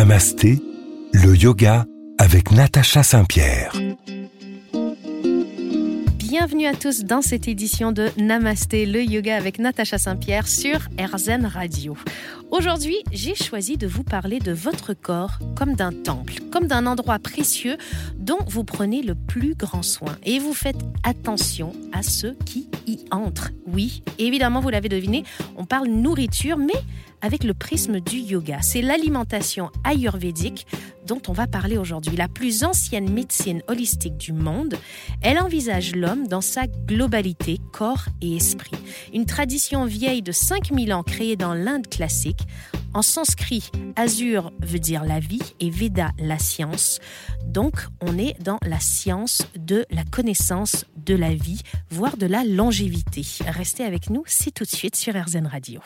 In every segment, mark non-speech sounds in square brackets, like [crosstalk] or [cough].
Namasté, le yoga avec Natacha Saint-Pierre. Bienvenue à tous dans cette édition de Namasté, le yoga avec Natacha Saint-Pierre sur RZN Radio. Aujourd'hui, j'ai choisi de vous parler de votre corps comme d'un temple, comme d'un endroit précieux dont vous prenez le plus grand soin et vous faites attention à ceux qui y entrent. Oui, évidemment, vous l'avez deviné, on parle nourriture, mais avec le prisme du yoga. C'est l'alimentation ayurvédique dont on va parler aujourd'hui, la plus ancienne médecine holistique du monde. Elle envisage l'homme dans sa globalité, corps et esprit. Une tradition vieille de 5000 ans créée dans l'Inde classique. En sanskrit, azur veut dire la vie et Veda la science. Donc, on est dans la science de la connaissance de la vie, voire de la longévité. Restez avec nous, c'est tout de suite sur RZN Radio.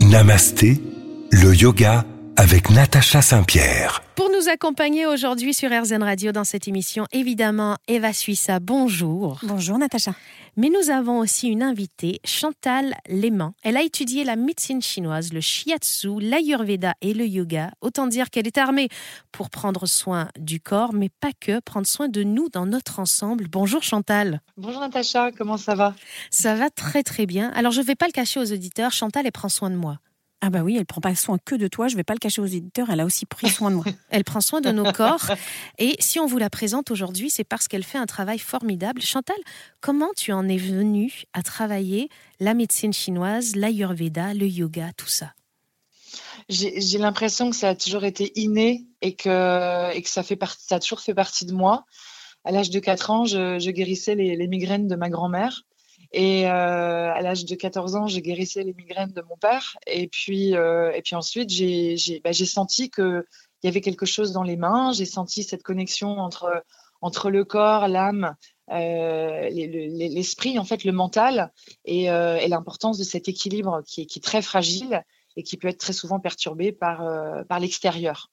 Namasté, le yoga avec Natacha Saint-Pierre. Pour nous accompagner aujourd'hui sur RZN Radio dans cette émission, évidemment, Eva Suissa, bonjour. Bonjour Natacha. Mais nous avons aussi une invitée, Chantal Léman. Elle a étudié la médecine chinoise, le shiatsu, l'ayurveda et le yoga. Autant dire qu'elle est armée pour prendre soin du corps, mais pas que, prendre soin de nous dans notre ensemble. Bonjour Chantal. Bonjour Natacha, comment ça va? Ça va très très bien. Alors je ne vais pas le cacher aux auditeurs, Chantal, elle prend soin de moi. Ah bah oui, elle prend pas soin que de toi, je vais pas le cacher aux éditeurs, elle a aussi pris soin de moi. [laughs] elle prend soin de nos corps et si on vous la présente aujourd'hui, c'est parce qu'elle fait un travail formidable. Chantal, comment tu en es venue à travailler la médecine chinoise, l'ayurveda, le yoga, tout ça? J'ai l'impression que ça a toujours été inné et que, et que ça, fait partie, ça a toujours fait partie de moi. À l'âge de 4 ans, je, guérissais les, migraines de ma grand-mère. Et euh, à l'âge de 14 ans, j'ai guérissé les migraines de mon père. Et puis, euh, et puis ensuite, j'ai bah, senti qu'il y avait quelque chose dans les mains. J'ai senti cette connexion entre, entre le corps, l'âme, euh, l'esprit, en fait, le mental, et, et l'importance de cet équilibre qui est, qui très fragile et qui peut être très souvent perturbé par, par l'extérieur.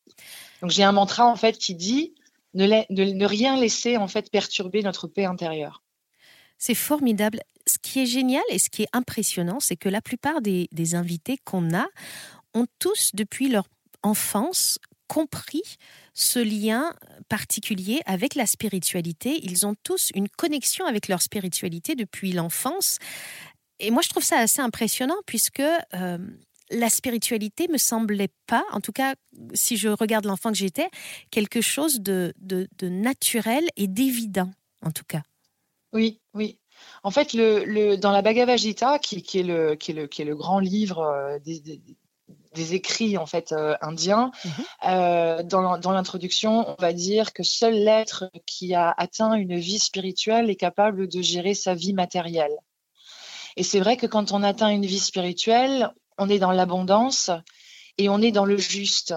Donc j'ai un mantra en fait qui dit ne, ne rien laisser en fait perturber notre paix intérieure. C'est formidable. Qui est génial et ce qui est impressionnant, c'est que la plupart des, invités qu'on a ont tous, depuis leur enfance, compris ce lien particulier avec la spiritualité. Ils ont tous une connexion avec leur spiritualité depuis l'enfance. Et moi, je trouve ça assez impressionnant puisque euh, la spiritualité me semblait pas, en tout cas, si je regarde l'enfant que j'étais, quelque chose de naturel et d'évident, en tout cas. Oui, oui. En fait, le, dans la Bhagavad Gita, qui, est, le, qui, est, le, qui est le grand livre euh, des, écrits en fait euh, indiens, mhm. euh, dans, l'introduction, on va dire que seul l'être qui a atteint une vie spirituelle est capable de gérer sa vie matérielle. Et c'est vrai que quand on atteint une vie spirituelle, on est dans l'abondance et on est dans le juste.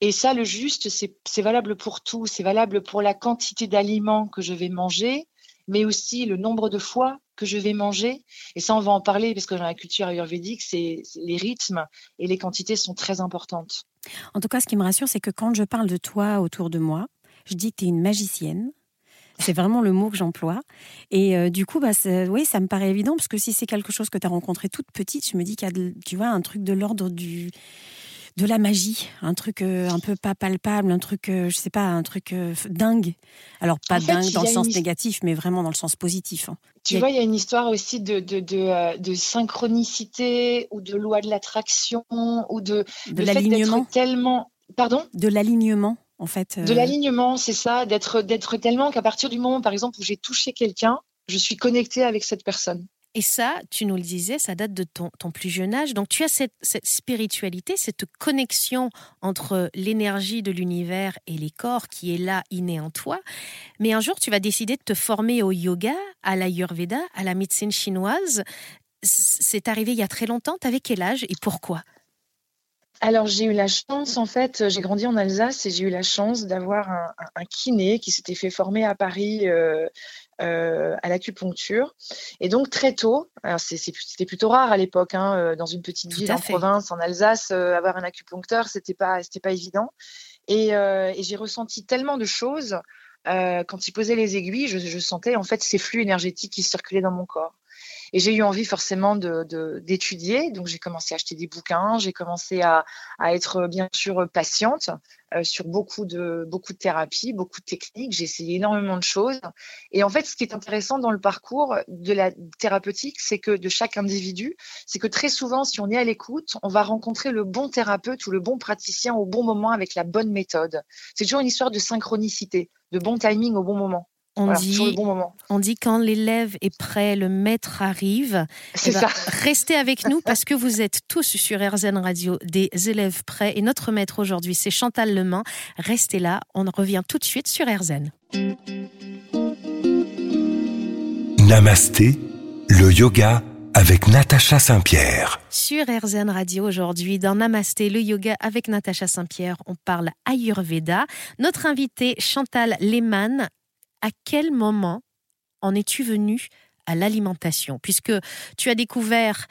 Et ça, le juste, c'est valable pour tout. C'est valable pour la quantité d'aliments que je vais manger, mais aussi le nombre de fois que je vais manger. Et ça, on va en parler parce que dans la culture ayurvédique, c'est les rythmes et les quantités sont très importantes. En tout cas, ce qui me rassure, c'est que quand je parle de toi autour de moi, je dis que tu es une magicienne. C'est vraiment le mot que j'emploie. Et euh, du coup, bah, oui, ça me paraît évident, parce que si c'est quelque chose que tu as rencontré toute petite, je me dis qu'il y a, tu vois, un truc de l'ordre du, de la magie, un truc euh, un peu pas palpable, un truc, euh, je sais pas, un truc euh, dingue. Alors pas dingue dans le sens négatif, mais vraiment dans le sens positif. Hein. Tu vois, il y a une histoire aussi de, de, synchronicité ou de loi de l'attraction ou de, de l'alignement. Tellement, pardon? De l'alignement. En fait, De l'alignement, c'est ça, d'être d'être tellement qu'à partir du moment, par exemple, où j'ai touché quelqu'un, je suis connectée avec cette personne. Et ça, tu nous le disais, ça date de ton, plus jeune âge. Donc tu as cette, spiritualité, cette connexion entre l'énergie de l'univers et les corps qui est là, innée en toi. Mais un jour, tu vas décider de te former au yoga, à l'ayurveda, à la médecine chinoise. C'est arrivé il y a très longtemps. T'avais quel âge et pourquoi? Alors j'ai eu la chance, en fait, j'ai grandi en Alsace et j'ai eu la chance d'avoir un, kiné qui s'était fait former à Paris euh, euh, à l'acupuncture. Et donc très tôt, c'était plutôt rare à l'époque, hein, euh, dans une petite ville en province, en Alsace, avoir un acupuncteur, c'était pas, pas évident. Et, j'ai ressenti tellement de choses quand il posait les aiguilles, je, je sentais en fait ces flux énergétiques qui circulaient dans mon corps. Et j'ai eu envie forcément d'étudier. De, Donc j'ai commencé à acheter des bouquins, j'ai commencé à, à, être bien sûr patiente euh, sur beaucoup de, beaucoup de thérapies, beaucoup de techniques. J'ai essayé énormément de choses. Et en fait, ce qui est intéressant dans le parcours de la thérapeutique, c'est que de chaque individu, c'est que très souvent, si on est à l'écoute, on va rencontrer le bon thérapeute ou le bon praticien au bon moment avec la bonne méthode. C'est toujours une histoire de synchronicité, de bon timing au bon moment. On, dit, on dit quand l'élève est prêt, le maître arrive. C'est eh ben, ça. Restez avec nous [laughs] parce que vous êtes tous sur RZN Radio des élèves prêts. Et notre maître aujourd'hui, c'est Chantal Lemain. Restez là, on revient tout de suite sur RZN. Namasté, le yoga avec Natacha Saint-Pierre. Sur RZN Radio aujourd'hui, dans Namasté, le yoga avec Natacha Saint-Pierre, on parle Ayurveda. Notre invité Chantal Lehmann à quel moment en es-tu venu à l'alimentation? Puisque tu as découvert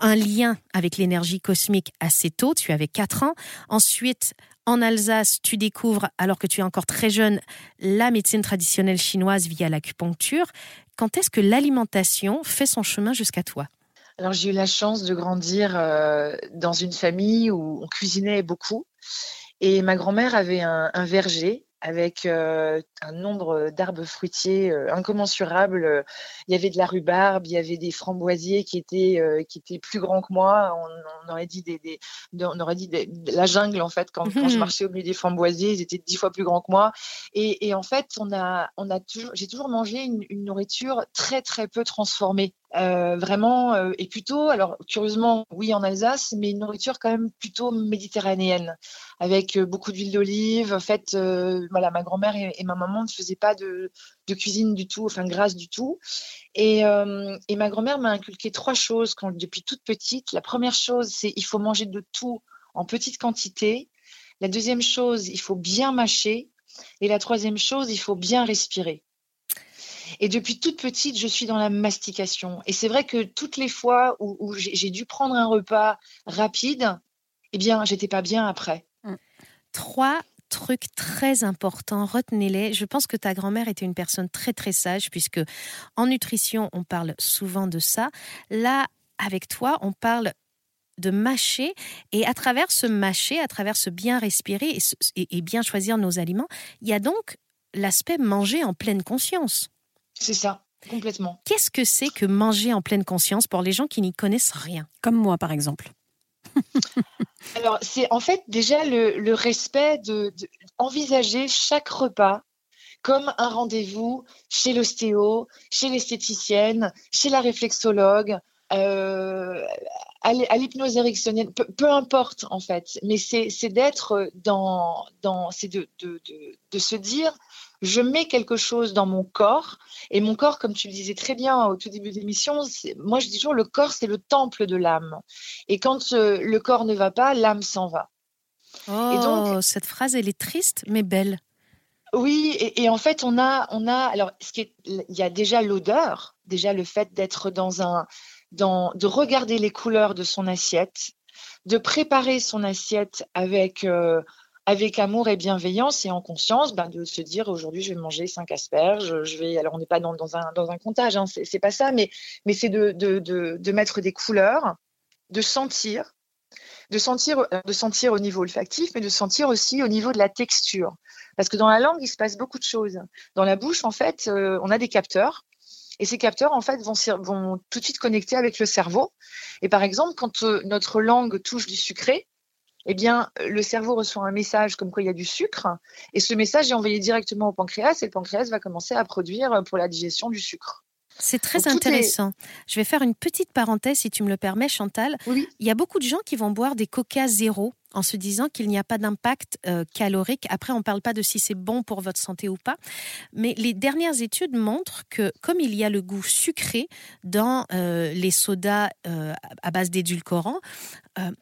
un lien avec l'énergie cosmique assez tôt, tu avais 4 ans. Ensuite, en Alsace, tu découvres, alors que tu es encore très jeune, la médecine traditionnelle chinoise via l'acupuncture. Quand est-ce que l'alimentation fait son chemin jusqu'à toi? Alors j'ai eu la chance de grandir euh, dans une famille où on cuisinait beaucoup. Et ma grand-mère avait un verger avec euh, un nombre d'arbres fruitiers euh, incommensurables. Il y avait de la rhubarbe, il y avait des framboisiers qui étaient, euh, qui étaient plus grands que moi. On, aurait dit, des, on aurait dit la jungle, en fait, quand, quand, je marchais au milieu des framboisiers, ils étaient dix fois plus grands que moi. Et, et en fait, on a, on a toujours, j'ai toujours mangé une, une, nourriture très, très peu transformée. Euh, vraiment, euh, et plutôt, alors curieusement, oui en Alsace, mais une nourriture quand même plutôt méditerranéenne, avec euh, beaucoup d'huile d'olive. En fait, voilà, ma grand-mère et, ma maman ne faisaient pas de, cuisine du tout, enfin grasse du tout. Et, et ma grand-mère m'a inculqué trois choses depuis toute petite. La première chose, c'est il faut manger de tout en petite quantité. La deuxième chose, il faut bien mâcher. Et la troisième chose, il faut bien respirer. Et depuis toute petite, je suis dans la mastication. Et c'est vrai que toutes les fois où, j'ai dû prendre un repas rapide, eh bien, j'étais pas bien après. Mmh. Trois trucs très importants, retenez-les. Je pense que ta grand-mère était une personne très très sage puisque en nutrition, on parle souvent de ça. Là, avec toi, on parle de mâcher et à travers ce mâcher, à travers ce bien respirer et bien choisir nos aliments, il y a donc l'aspect manger en pleine conscience. C'est ça, complètement. Qu'est-ce que c'est que manger en pleine conscience pour les gens qui n'y connaissent rien? Comme moi, par exemple. [laughs] Alors, c'est en fait déjà le, respect de, envisager chaque repas comme un rendez-vous chez l'ostéo, chez l'esthéticienne, chez la réflexologue, euh, à l'hypnose érectionnelle, peu, importe en fait, mais c'est d'être dans, dans c'est de, de, de, se dire je mets quelque chose dans mon corps. Et mon corps, comme tu le disais très bien au tout début de l'émission, moi je dis toujours le corps, c'est le temple de l'âme. Et quand euh, le corps ne va pas, l'âme s'en va. Oh, et donc, cette phrase, elle est triste, mais belle. Oui, et, en fait, on a, on a, alors, ce qui il y a déjà l'odeur, déjà le fait d'être dans un, dans, de regarder les couleurs de son assiette, de préparer son assiette avec euh, avec amour et bienveillance et en conscience, ben, de se dire aujourd'hui je vais manger cinq asperges, je vais alors on n'est pas dans, un, dans un comptage, hein, c'est pas ça, mais, mais c'est de, de, de, de, mettre des couleurs, de sentir, de sentir, euh, de sentir au niveau olfactif, mais de sentir aussi au niveau de la texture. Parce que dans la langue, il se passe beaucoup de choses. Dans la bouche, en fait, euh, on a des capteurs. Et ces capteurs, en fait, vont, vont tout de suite connecter avec le cerveau. Et par exemple, quand euh, notre langue touche du sucré, eh bien, le cerveau reçoit un message comme quoi il y a du sucre, et ce message est envoyé directement au pancréas, et le pancréas va commencer à produire pour la digestion du sucre. C'est très intéressant. Je vais faire une petite parenthèse, si tu me le permets, Chantal. Oui. Il y a beaucoup de gens qui vont boire des coca zéro en se disant qu'il n'y a pas d'impact euh, calorique. Après, on ne parle pas de si c'est bon pour votre santé ou pas, mais les dernières études montrent que comme il y a le goût sucré dans euh, les sodas euh, à base d'édulcorants,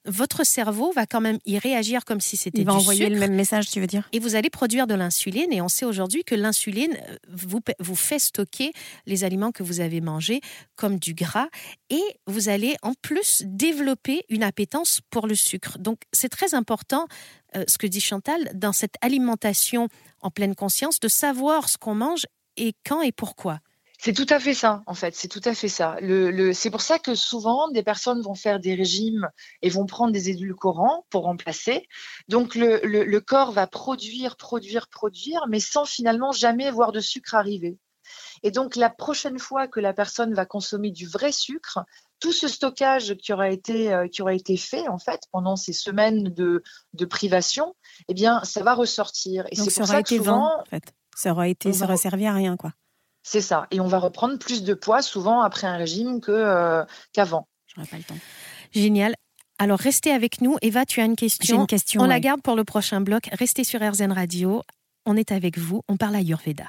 votre cerveau va quand même y réagir comme si c'était du sucre. Il va envoyer le même message, tu veux dire? Et vous allez produire de l'insuline, et on sait aujourd'hui que l'insuline vous, vous fait stocker les aliments que vous avez mangés, comme du gras, et vous allez en plus développer une appétence pour le sucre. Donc c'est très important, euh, ce que dit Chantal, dans cette alimentation en pleine conscience, de savoir ce qu'on mange et quand et pourquoi. C'est tout à fait ça, en fait. C'est tout à fait ça. Le, c'est pour ça que souvent, des personnes vont faire des régimes et vont prendre des édulcorants pour remplacer. Donc, le, le corps va produire, produire, produire, mais sans finalement jamais voir de sucre arriver. Et donc, la prochaine fois que la personne va consommer du vrai sucre, tout ce stockage qui aura été, euh, qui aura été fait, en fait, pendant ces semaines de, de privation, eh bien, ça va ressortir. Et c'est ça aura été souvent, en fait. Ça aura été, ça aura servi à rien, quoi. C'est ça. Et on va reprendre plus de poids souvent après un régime que, euh, qu'avant. J'aurais pas le temps. Génial. Alors, restez avec nous. Eva, tu as une question. une question. On la garde pour le prochain bloc. Restez sur RZN Radio. On est avec vous. On parle à Ayurveda.